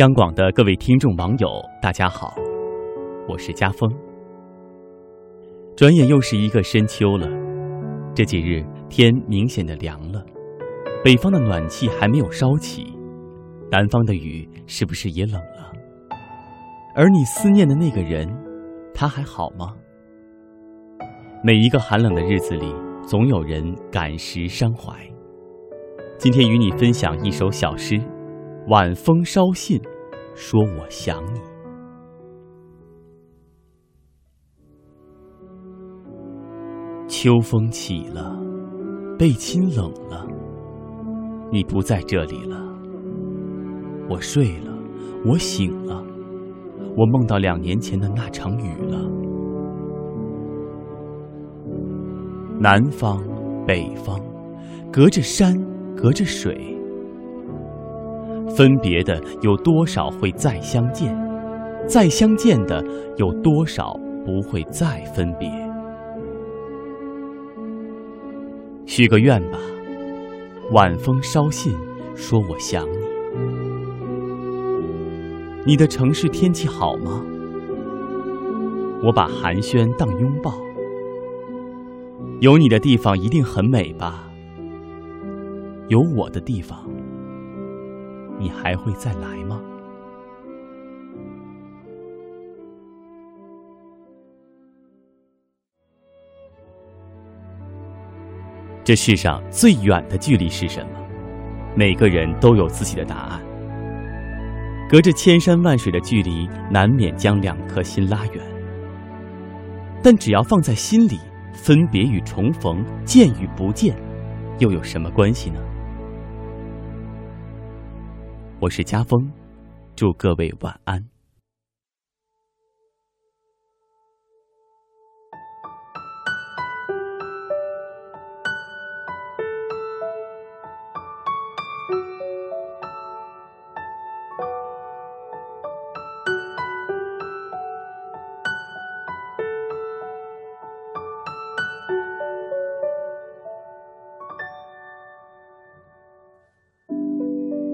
央广的各位听众网友，大家好，我是家峰。转眼又是一个深秋了，这几日天明显的凉了，北方的暖气还没有烧起，南方的雨是不是也冷了？而你思念的那个人，他还好吗？每一个寒冷的日子里，总有人感时伤怀。今天与你分享一首小诗，《晚风捎信》，说我想你。秋风起了，背亲冷了，你不在这里了。我睡了，我醒了，我梦到两年前的那场雨了。南方，北方，隔着山。隔着水，分别的有多少会再相见？再相见的有多少不会再分别？许个愿吧，晚风捎信，说我想你。你的城市天气好吗？我把寒暄当拥抱。有你的地方一定很美吧？有我的地方，你还会再来吗？这世上最远的距离是什么？每个人都有自己的答案。隔着千山万水的距离，难免将两颗心拉远。但只要放在心里，分别与重逢、见与不见，又有什么关系呢？我是家峰，祝各位晚安。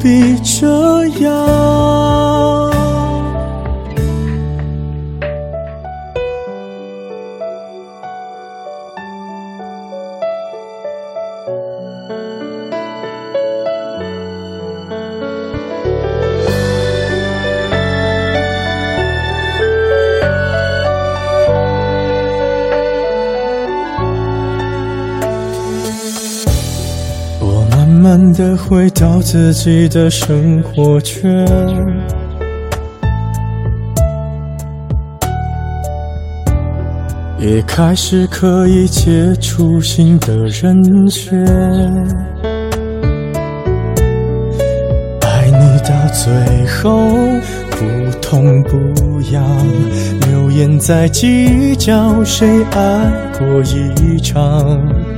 别这样？慢的回到自己的生活圈，也开始可以接触新的人选。爱你到最后不痛不痒，流言在计较谁爱过一场。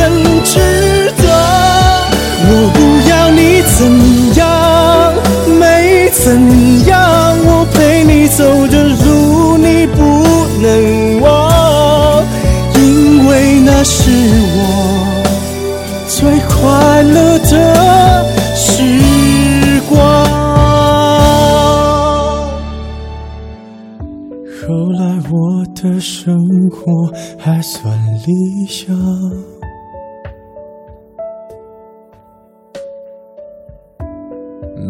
走的路你不能忘，因为那是我最快乐的时光。后来我的生活还算理想。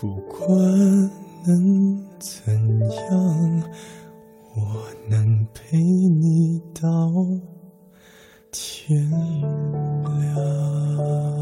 不管能怎样我能陪你到天亮。